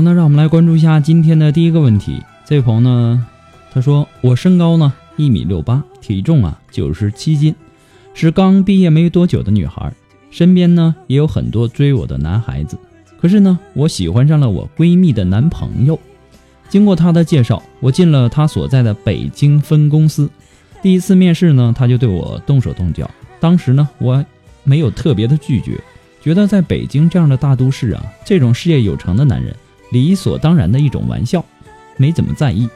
那让我们来关注一下今天的第一个问题。这位朋友呢，他说我身高呢一米六八，体重啊九十七斤，是刚毕业没多久的女孩，身边呢也有很多追我的男孩子。可是呢，我喜欢上了我闺蜜的男朋友。经过她的介绍，我进了她所在的北京分公司。第一次面试呢，她就对我动手动脚。当时呢，我没有特别的拒绝，觉得在北京这样的大都市啊，这种事业有成的男人。理所当然的一种玩笑，没怎么在意。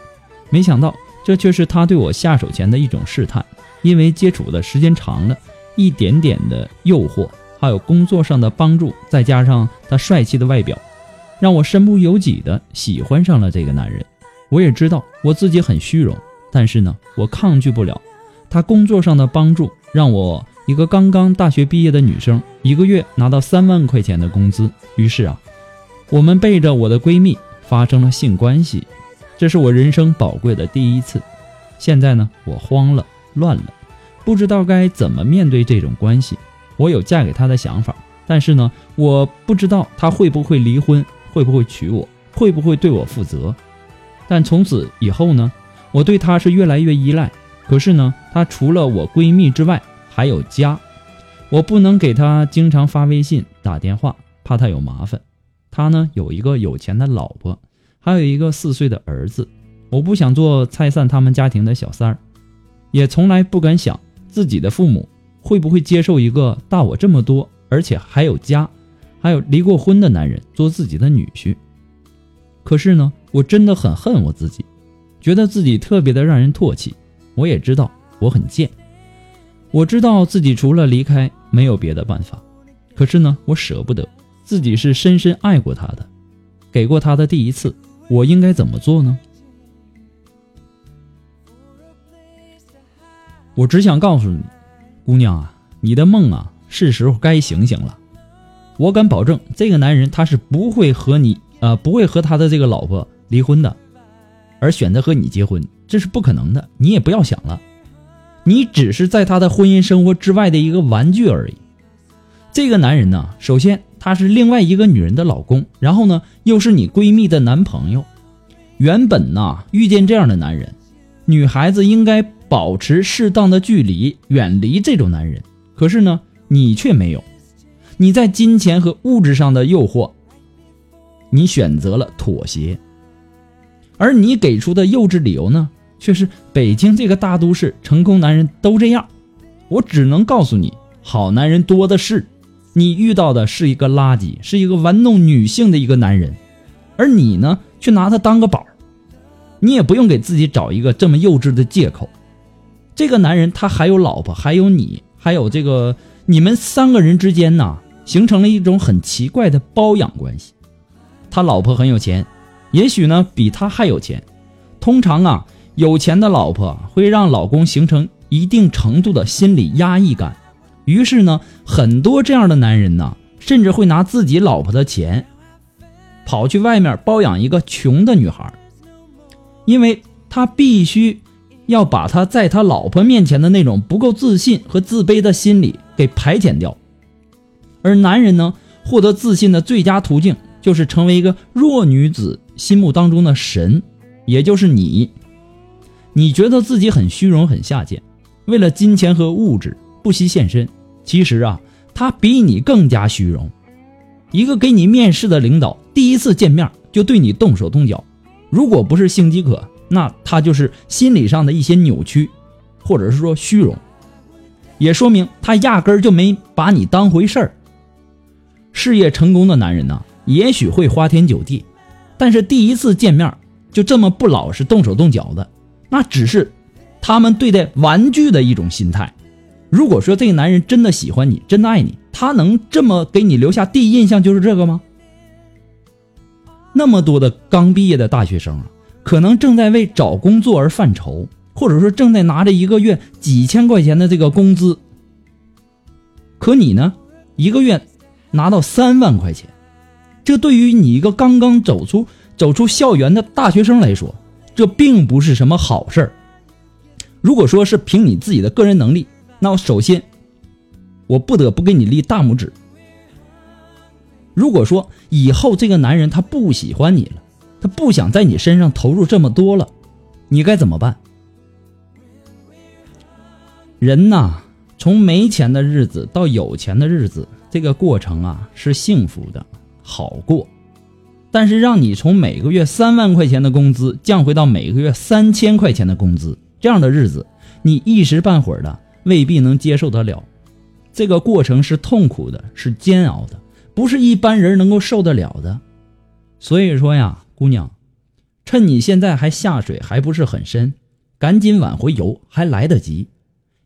没想到，这却是他对我下手前的一种试探。因为接触的时间长了，一点点的诱惑，还有工作上的帮助，再加上他帅气的外表，让我身不由己的喜欢上了这个男人。我也知道我自己很虚荣，但是呢，我抗拒不了他工作上的帮助，让我一个刚刚大学毕业的女生，一个月拿到三万块钱的工资。于是啊。我们背着我的闺蜜发生了性关系，这是我人生宝贵的第一次。现在呢，我慌了，乱了，不知道该怎么面对这种关系。我有嫁给他的想法，但是呢，我不知道他会不会离婚，会不会娶我，会不会对我负责。但从此以后呢，我对他是越来越依赖。可是呢，他除了我闺蜜之外，还有家，我不能给他经常发微信、打电话，怕他有麻烦。他呢有一个有钱的老婆，还有一个四岁的儿子。我不想做拆散他们家庭的小三儿，也从来不敢想自己的父母会不会接受一个大我这么多，而且还有家，还有离过婚的男人做自己的女婿。可是呢，我真的很恨我自己，觉得自己特别的让人唾弃。我也知道我很贱，我知道自己除了离开没有别的办法，可是呢，我舍不得。自己是深深爱过他的，给过他的第一次，我应该怎么做呢？我只想告诉你，姑娘啊，你的梦啊，是时候该醒醒了。我敢保证，这个男人他是不会和你啊，不会和他的这个老婆离婚的，而选择和你结婚，这是不可能的。你也不要想了，你只是在他的婚姻生活之外的一个玩具而已。这个男人呢，首先。他是另外一个女人的老公，然后呢，又是你闺蜜的男朋友。原本呢，遇见这样的男人，女孩子应该保持适当的距离，远离这种男人。可是呢，你却没有。你在金钱和物质上的诱惑，你选择了妥协，而你给出的幼稚理由呢，却是北京这个大都市成功男人都这样。我只能告诉你，好男人多的是，你遇到的是一个垃圾，是一个玩弄女性的一个男人，而你呢，却拿他当个宝。你也不用给自己找一个这么幼稚的借口。这个男人他还有老婆，还有你，还有这个你们三个人之间呢，形成了一种很奇怪的包养关系。他老婆很有钱，也许呢比他还有钱。通常啊，有钱的老婆会让老公形成一定程度的心理压抑感。于是呢，很多这样的男人呢，甚至会拿自己老婆的钱，跑去外面包养一个穷的女孩，因为他必须。要把他在他老婆面前的那种不够自信和自卑的心理给排遣掉，而男人呢，获得自信的最佳途径就是成为一个弱女子心目当中的神，也就是你。你觉得自己很虚荣、很下贱，为了金钱和物质不惜献身。其实啊，他比你更加虚荣。一个给你面试的领导，第一次见面就对你动手动脚，如果不是性饥渴。那他就是心理上的一些扭曲，或者是说虚荣，也说明他压根就没把你当回事儿。事业成功的男人呢，也许会花天酒地，但是第一次见面就这么不老实、动手动脚的，那只是他们对待玩具的一种心态。如果说这个男人真的喜欢你，真的爱你，他能这么给你留下第一印象就是这个吗？那么多的刚毕业的大学生啊！可能正在为找工作而犯愁，或者说正在拿着一个月几千块钱的这个工资。可你呢，一个月拿到三万块钱，这对于你一个刚刚走出走出校园的大学生来说，这并不是什么好事儿。如果说是凭你自己的个人能力，那我首先我不得不给你立大拇指。如果说以后这个男人他不喜欢你了，他不想在你身上投入这么多了，你该怎么办？人呐，从没钱的日子到有钱的日子，这个过程啊是幸福的，好过。但是让你从每个月三万块钱的工资降回到每个月三千块钱的工资，这样的日子，你一时半会儿的未必能接受得了。这个过程是痛苦的，是煎熬的，不是一般人能够受得了的。所以说呀。姑娘，趁你现在还下水还不是很深，赶紧往回游还来得及。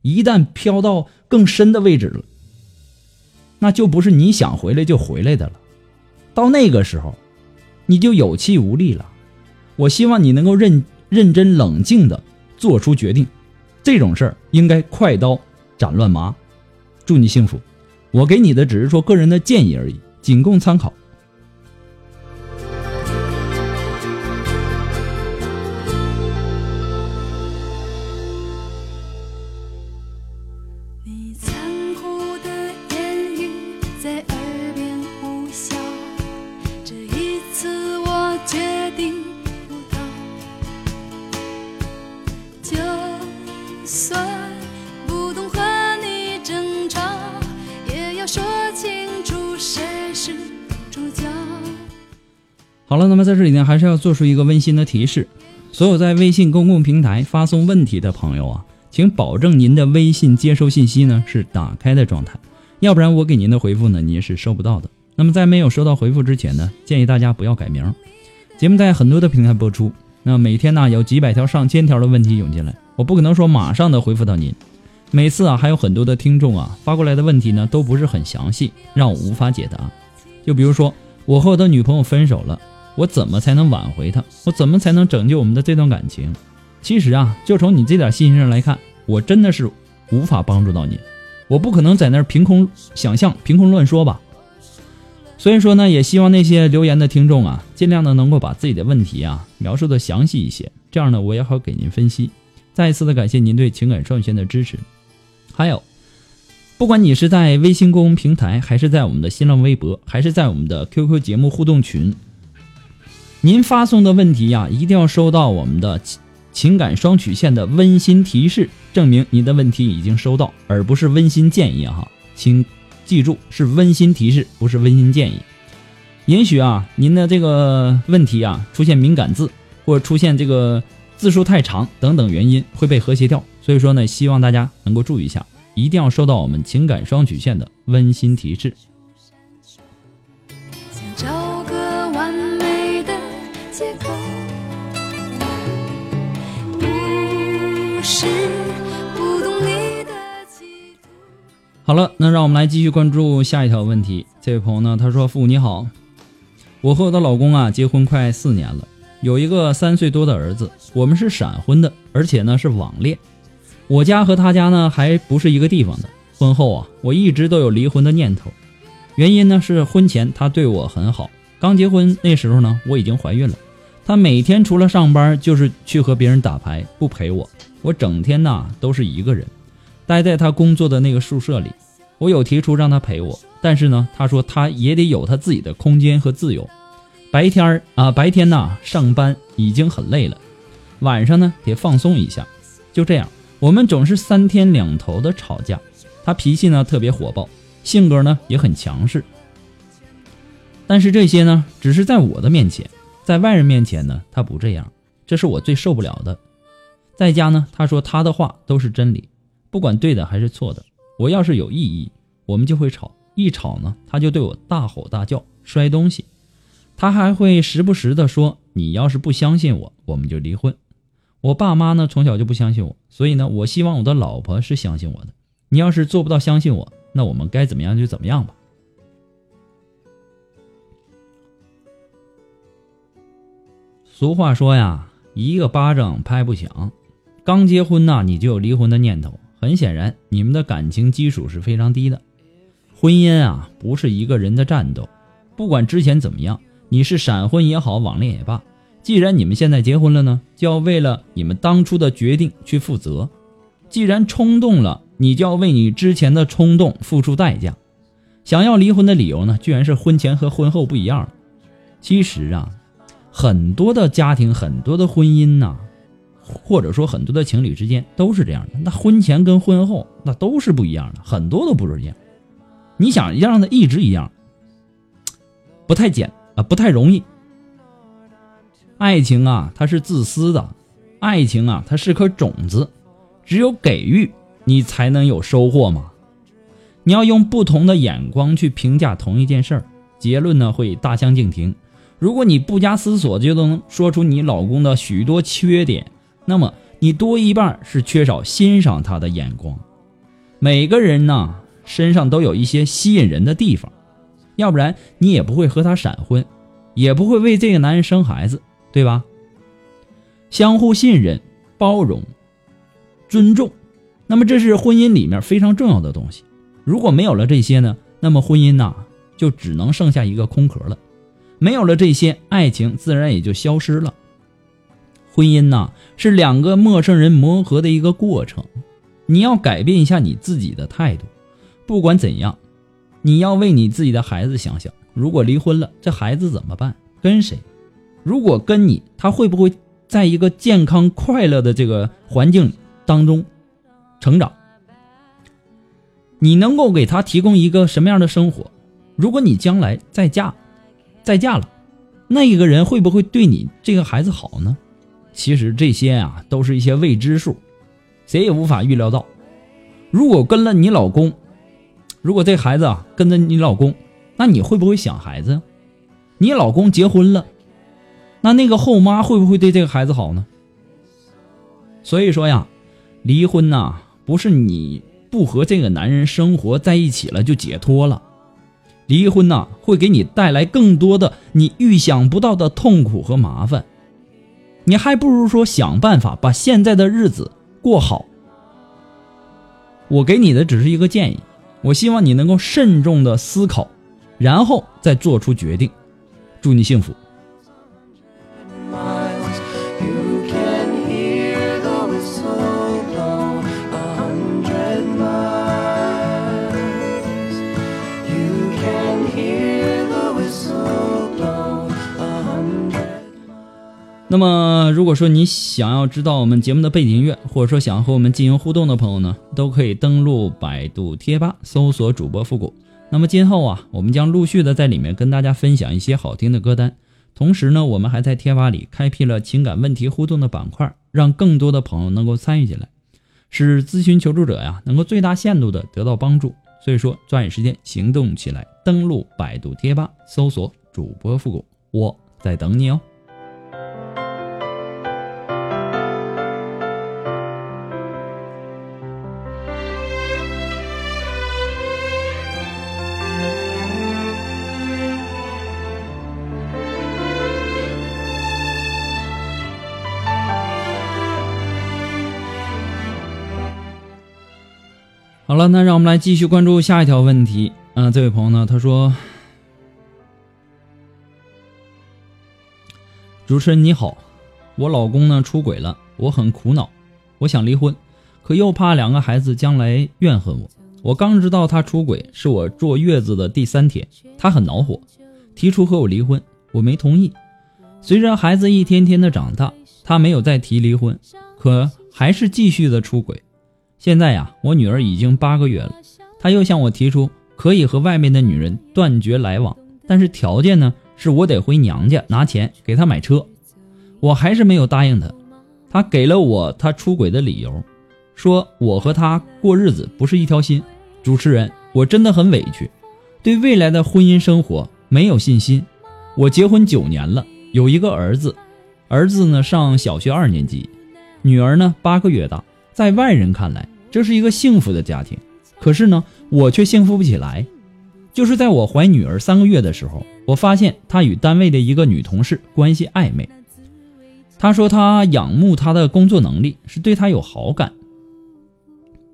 一旦漂到更深的位置了，那就不是你想回来就回来的了。到那个时候，你就有气无力了。我希望你能够认认真冷静的做出决定。这种事儿应该快刀斩乱麻。祝你幸福。我给你的只是说个人的建议而已，仅供参考。还是要做出一个温馨的提示：所有在微信公共平台发送问题的朋友啊，请保证您的微信接收信息呢是打开的状态，要不然我给您的回复呢您是收不到的。那么在没有收到回复之前呢，建议大家不要改名。节目在很多的平台播出，那每天呢有几百条、上千条的问题涌进来，我不可能说马上的回复到您。每次啊还有很多的听众啊发过来的问题呢都不是很详细，让我无法解答。就比如说我和我的女朋友分手了。我怎么才能挽回他？我怎么才能拯救我们的这段感情？其实啊，就从你这点信息上来看，我真的是无法帮助到你。我不可能在那儿凭空想象、凭空乱说吧。所以说呢，也希望那些留言的听众啊，尽量的能够把自己的问题啊描述的详细一些，这样呢，我也好给您分析。再一次的感谢您对情感双线的支持。还有，不管你是在微信公众平台，还是在我们的新浪微博，还是在我们的 QQ 节目互动群。您发送的问题呀，一定要收到我们的情感双曲线的温馨提示，证明您的问题已经收到，而不是温馨建议哈。请记住是温馨提示，不是温馨建议。也许啊，您的这个问题啊出现敏感字，或者出现这个字数太长等等原因会被和谐掉。所以说呢，希望大家能够注意一下，一定要收到我们情感双曲线的温馨提示。好了，那让我们来继续关注下一条问题。这位朋友呢，他说：“父母你好。”我和我的老公啊，结婚快四年了，有一个三岁多的儿子。我们是闪婚的，而且呢是网恋。我家和他家呢还不是一个地方的。婚后啊，我一直都有离婚的念头。原因呢是婚前他对我很好，刚结婚那时候呢我已经怀孕了。他每天除了上班就是去和别人打牌，不陪我。我整天呐都是一个人，待在他工作的那个宿舍里。我有提出让他陪我，但是呢他说他也得有他自己的空间和自由。白天儿啊，白天呐上班已经很累了，晚上呢得放松一下。就这样，我们总是三天两头的吵架。他脾气呢特别火爆，性格呢也很强势。但是这些呢只是在我的面前，在外人面前呢他不这样，这是我最受不了的。在家呢，他说他的话都是真理，不管对的还是错的。我要是有异议，我们就会吵，一吵呢他就对我大吼大叫，摔东西。他还会时不时的说：“你要是不相信我，我们就离婚。”我爸妈呢从小就不相信我，所以呢，我希望我的老婆是相信我的。你要是做不到相信我，那我们该怎么样就怎么样吧。俗话说呀，一个巴掌拍不响。刚结婚呐，你就有离婚的念头，很显然你们的感情基础是非常低的。婚姻啊，不是一个人的战斗，不管之前怎么样。你是闪婚也好，网恋也罢，既然你们现在结婚了呢，就要为了你们当初的决定去负责。既然冲动了，你就要为你之前的冲动付出代价。想要离婚的理由呢，居然是婚前和婚后不一样。其实啊，很多的家庭、很多的婚姻呐，或者说很多的情侣之间都是这样的。那婚前跟婚后那都是不一样的，很多都不是一样。你想让它一直一样，不太简。啊，不太容易。爱情啊，它是自私的；爱情啊，它是颗种子，只有给予，你才能有收获嘛。你要用不同的眼光去评价同一件事儿，结论呢会大相径庭。如果你不加思索就能说出你老公的许多缺点，那么你多一半是缺少欣赏他的眼光。每个人呢身上都有一些吸引人的地方。要不然你也不会和他闪婚，也不会为这个男人生孩子，对吧？相互信任、包容、尊重，那么这是婚姻里面非常重要的东西。如果没有了这些呢，那么婚姻呐就只能剩下一个空壳了。没有了这些，爱情自然也就消失了。婚姻呐是两个陌生人磨合的一个过程，你要改变一下你自己的态度。不管怎样。你要为你自己的孩子想想，如果离婚了，这孩子怎么办？跟谁？如果跟你，他会不会在一个健康快乐的这个环境当中成长？你能够给他提供一个什么样的生活？如果你将来再嫁，再嫁了，那一个人会不会对你这个孩子好呢？其实这些啊，都是一些未知数，谁也无法预料到。如果跟了你老公，如果这孩子啊跟着你老公，那你会不会想孩子？你老公结婚了，那那个后妈会不会对这个孩子好呢？所以说呀，离婚呐，不是你不和这个男人生活在一起了就解脱了，离婚呐会给你带来更多的你预想不到的痛苦和麻烦，你还不如说想办法把现在的日子过好。我给你的只是一个建议。我希望你能够慎重的思考，然后再做出决定。祝你幸福。那么，如果说你想要知道我们节目的背景音乐，或者说想和我们进行互动的朋友呢，都可以登录百度贴吧搜索主播复古。那么今后啊，我们将陆续的在里面跟大家分享一些好听的歌单。同时呢，我们还在贴吧里开辟了情感问题互动的板块，让更多的朋友能够参与进来，使咨询求助者呀能够最大限度的得到帮助。所以说，抓紧时间行动起来，登录百度贴吧搜索主播复古，我在等你哦。那让我们来继续关注下一条问题。嗯、这位朋友呢，他说：“主持人你好，我老公呢出轨了，我很苦恼，我想离婚，可又怕两个孩子将来怨恨我。我刚知道他出轨是我坐月子的第三天，他很恼火，提出和我离婚，我没同意。随着孩子一天天的长大，他没有再提离婚，可还是继续的出轨。”现在呀，我女儿已经八个月了，他又向我提出可以和外面的女人断绝来往，但是条件呢是我得回娘家拿钱给他买车，我还是没有答应他。他给了我他出轨的理由，说我和他过日子不是一条心。主持人，我真的很委屈，对未来的婚姻生活没有信心。我结婚九年了，有一个儿子，儿子呢上小学二年级，女儿呢八个月大。在外人看来，这是一个幸福的家庭，可是呢，我却幸福不起来。就是在我怀女儿三个月的时候，我发现她与单位的一个女同事关系暧昧。她说她仰慕她的工作能力，是对她有好感。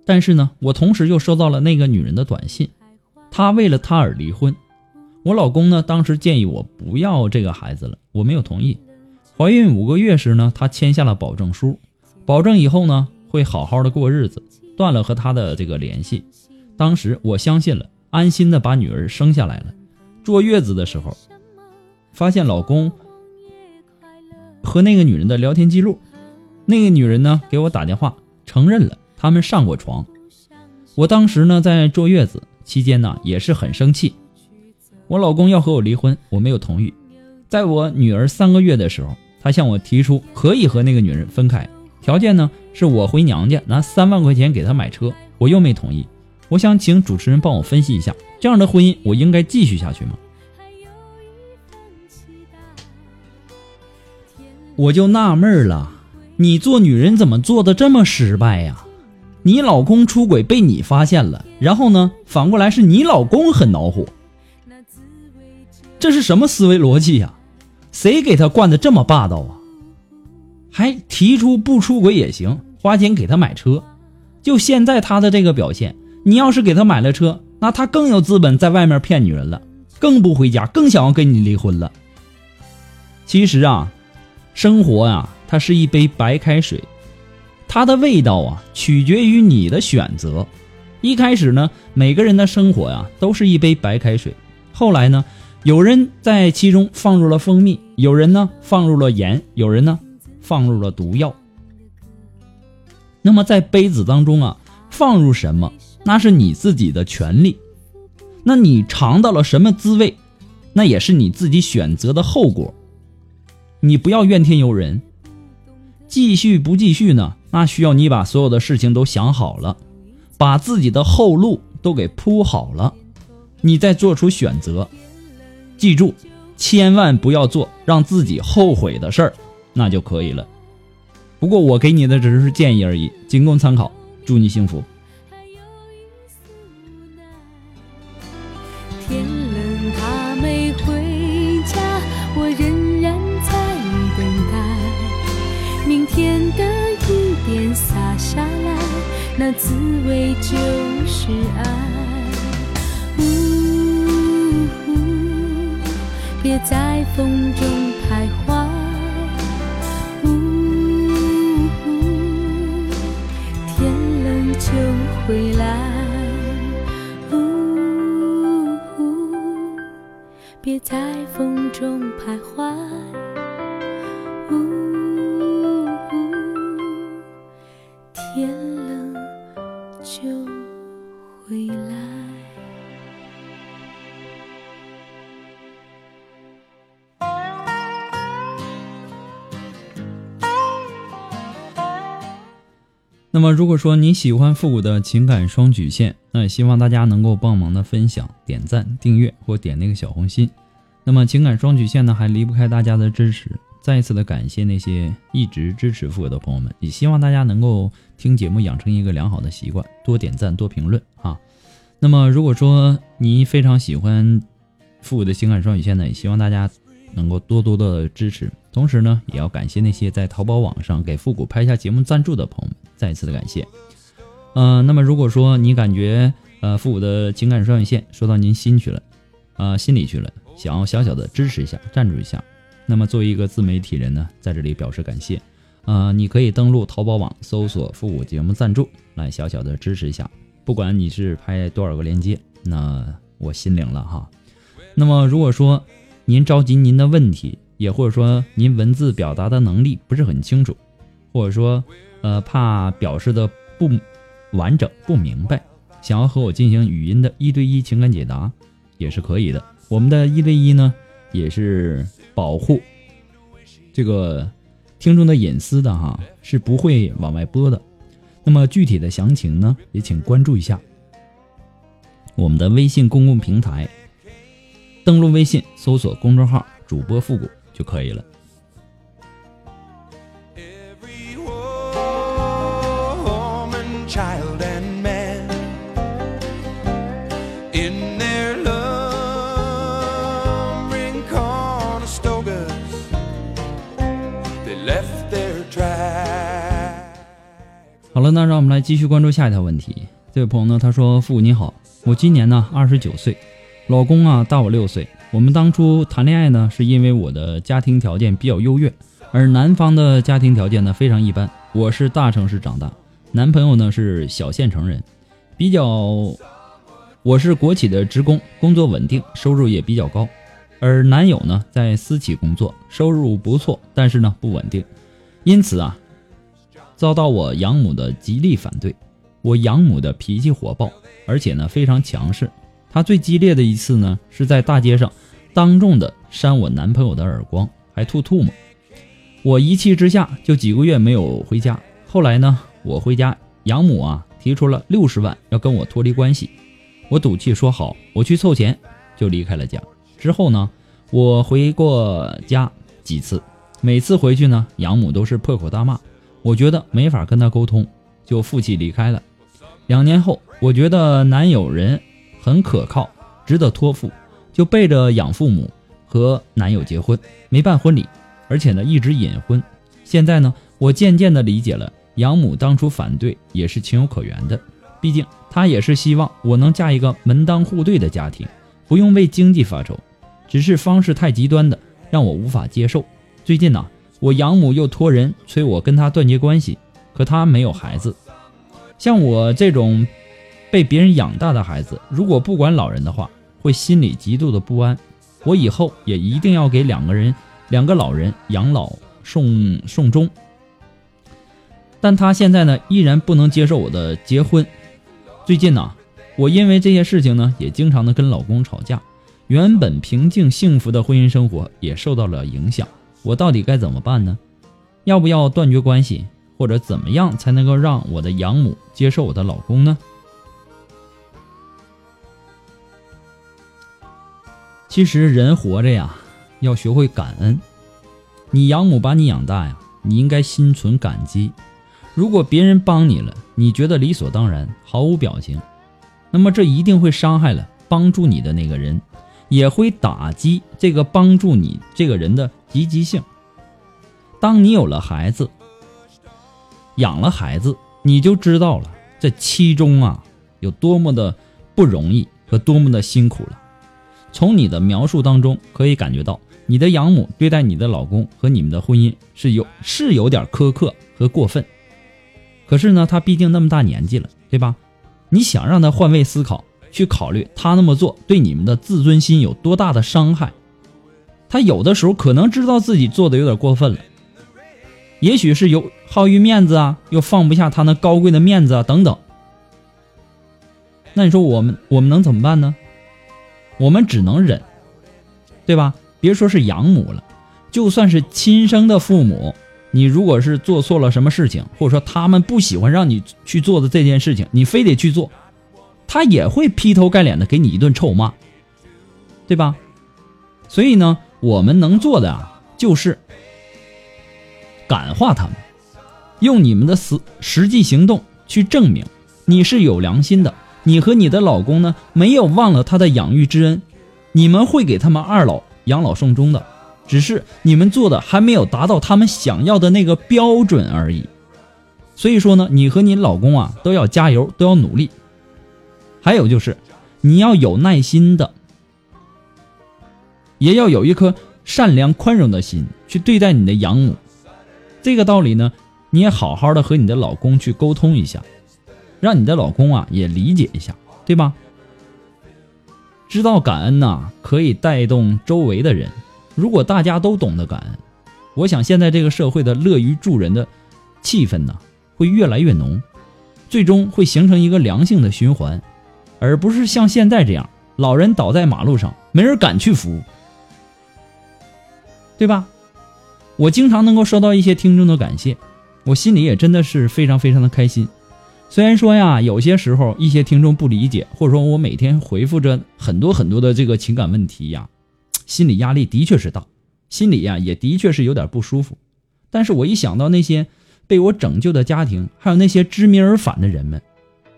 但是呢，我同时又收到了那个女人的短信，她为了他而离婚。我老公呢，当时建议我不要这个孩子了，我没有同意。怀孕五个月时呢，他签下了保证书，保证以后呢。会好好的过日子，断了和他的这个联系。当时我相信了，安心的把女儿生下来了。坐月子的时候，发现老公和那个女人的聊天记录，那个女人呢给我打电话承认了他们上过床。我当时呢在坐月子期间呢也是很生气，我老公要和我离婚，我没有同意。在我女儿三个月的时候，他向我提出可以和那个女人分开。条件呢，是我回娘家拿三万块钱给他买车，我又没同意。我想请主持人帮我分析一下，这样的婚姻我应该继续下去吗？我就纳闷了，你做女人怎么做的这么失败呀？你老公出轨被你发现了，然后呢，反过来是你老公很恼火，这是什么思维逻辑呀？谁给他惯的这么霸道啊？还提出不出轨也行，花钱给他买车。就现在他的这个表现，你要是给他买了车，那他更有资本在外面骗女人了，更不回家，更想要跟你离婚了。其实啊，生活呀，它是一杯白开水，它的味道啊，取决于你的选择。一开始呢，每个人的生活呀，都是一杯白开水。后来呢，有人在其中放入了蜂蜜，有人呢放入了盐，有人呢。放入了毒药。那么在杯子当中啊，放入什么，那是你自己的权利。那你尝到了什么滋味，那也是你自己选择的后果。你不要怨天尤人。继续不继续呢？那需要你把所有的事情都想好了，把自己的后路都给铺好了，你再做出选择。记住，千万不要做让自己后悔的事儿。那就可以了。不过我给你的只是建议而已，仅供参考。祝你幸福。天冷他没回家，我仍然在等待。明天的雨点洒下来，那滋味就是爱。呜，别在风中天冷就回来，呜，别在风中徘徊，那么，如果说你喜欢复古的情感双曲线，那也希望大家能够帮忙的分享、点赞、订阅或点那个小红心。那么，情感双曲线呢，还离不开大家的支持。再一次的感谢那些一直支持复古的朋友们，也希望大家能够听节目养成一个良好的习惯，多点赞、多评论啊。那么，如果说你非常喜欢复古的情感双曲线呢，也希望大家能够多多的支持。同时呢，也要感谢那些在淘宝网上给复古拍下节目赞助的朋友们。再次的感谢，嗯，那么如果说你感觉呃复古的情感双曲线说到您心去了，啊心里去了，想要小小的支持一下，赞助一下，那么作为一个自媒体人呢，在这里表示感谢，啊，你可以登录淘宝网搜索复古节目赞助，来小小的支持一下，不管你是拍多少个链接，那我心领了哈。那么如果说您着急您的问题，也或者说您文字表达的能力不是很清楚，或者说。呃，怕表示的不完整、不明白，想要和我进行语音的一对一情感解答，也是可以的。我们的一对一呢，也是保护这个听众的隐私的哈，是不会往外播的。那么具体的详情呢，也请关注一下我们的微信公共平台，登录微信搜索公众号“主播复古”就可以了。好了，那让我们来继续关注下一条问题。这位朋友呢，他说：“父母你好，我今年呢二十九岁，老公啊大我六岁。我们当初谈恋爱呢，是因为我的家庭条件比较优越，而男方的家庭条件呢非常一般。我是大城市长大，男朋友呢是小县城人，比较我是国企的职工，工作稳定，收入也比较高，而男友呢在私企工作，收入不错，但是呢不稳定，因此啊。”遭到我养母的极力反对，我养母的脾气火爆，而且呢非常强势。她最激烈的一次呢，是在大街上当众的扇我男朋友的耳光，还吐唾沫。我一气之下就几个月没有回家。后来呢，我回家，养母啊提出了六十万要跟我脱离关系。我赌气说好，我去凑钱，就离开了家。之后呢，我回过家几次，每次回去呢，养母都是破口大骂。我觉得没法跟她沟通，就负气离开了。两年后，我觉得男友人很可靠，值得托付，就背着养父母和男友结婚，没办婚礼，而且呢一直隐婚。现在呢，我渐渐的理解了养母当初反对也是情有可原的，毕竟她也是希望我能嫁一个门当户对的家庭，不用为经济发愁。只是方式太极端的，让我无法接受。最近呢。我养母又托人催我跟她断绝关系，可她没有孩子。像我这种被别人养大的孩子，如果不管老人的话，会心里极度的不安。我以后也一定要给两个人、两个老人养老送送终。但他现在呢，依然不能接受我的结婚。最近呢，我因为这些事情呢，也经常的跟老公吵架，原本平静幸福的婚姻生活也受到了影响。我到底该怎么办呢？要不要断绝关系，或者怎么样才能够让我的养母接受我的老公呢？其实人活着呀，要学会感恩。你养母把你养大呀，你应该心存感激。如果别人帮你了，你觉得理所当然，毫无表情，那么这一定会伤害了帮助你的那个人。也会打击这个帮助你这个人的积极性。当你有了孩子，养了孩子，你就知道了这其中啊有多么的不容易和多么的辛苦了。从你的描述当中可以感觉到，你的养母对待你的老公和你们的婚姻是有是有点苛刻和过分。可是呢，他毕竟那么大年纪了，对吧？你想让他换位思考。去考虑他那么做对你们的自尊心有多大的伤害，他有的时候可能知道自己做的有点过分了，也许是有好于面子啊，又放不下他那高贵的面子啊等等，那你说我们我们能怎么办呢？我们只能忍，对吧？别说是养母了，就算是亲生的父母，你如果是做错了什么事情，或者说他们不喜欢让你去做的这件事情，你非得去做，他也会劈头盖脸的给你一顿臭骂，对吧？所以呢，我们能做的啊，就是感化他们，用你们的实实际行动去证明你是有良心的。你和你的老公呢，没有忘了他的养育之恩，你们会给他们二老养老送终的，只是你们做的还没有达到他们想要的那个标准而已。所以说呢，你和你老公啊都要加油，都要努力。还有就是，你要有耐心的，也要有一颗善良宽容的心去对待你的养母。这个道理呢，你也好好的和你的老公去沟通一下。让你的老公啊也理解一下，对吧？知道感恩呐，可以带动周围的人。如果大家都懂得感恩，我想现在这个社会的乐于助人的气氛呢，会越来越浓，最终会形成一个良性的循环，而不是像现在这样，老人倒在马路上，没人敢去扶，对吧？我经常能够收到一些听众的感谢，我心里也真的是非常非常的开心。虽然说呀，有些时候一些听众不理解，或者说我每天回复着很多很多的这个情感问题呀，心理压力的确是大，心里呀也的确是有点不舒服。但是我一想到那些被我拯救的家庭，还有那些知名而返的人们，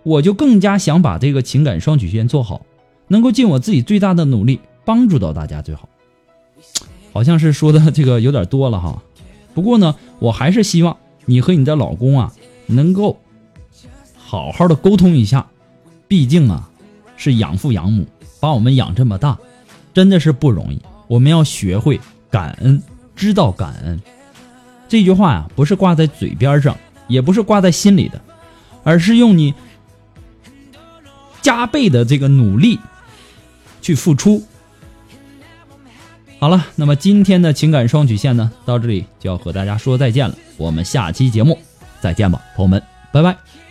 我就更加想把这个情感双曲线做好，能够尽我自己最大的努力帮助到大家最好。好像是说的这个有点多了哈，不过呢，我还是希望你和你的老公啊能够。好好的沟通一下，毕竟啊，是养父养母把我们养这么大，真的是不容易。我们要学会感恩，知道感恩。这句话呀，不是挂在嘴边上，也不是挂在心里的，而是用你加倍的这个努力去付出。好了，那么今天的情感双曲线呢，到这里就要和大家说再见了。我们下期节目再见吧，朋友们，拜拜。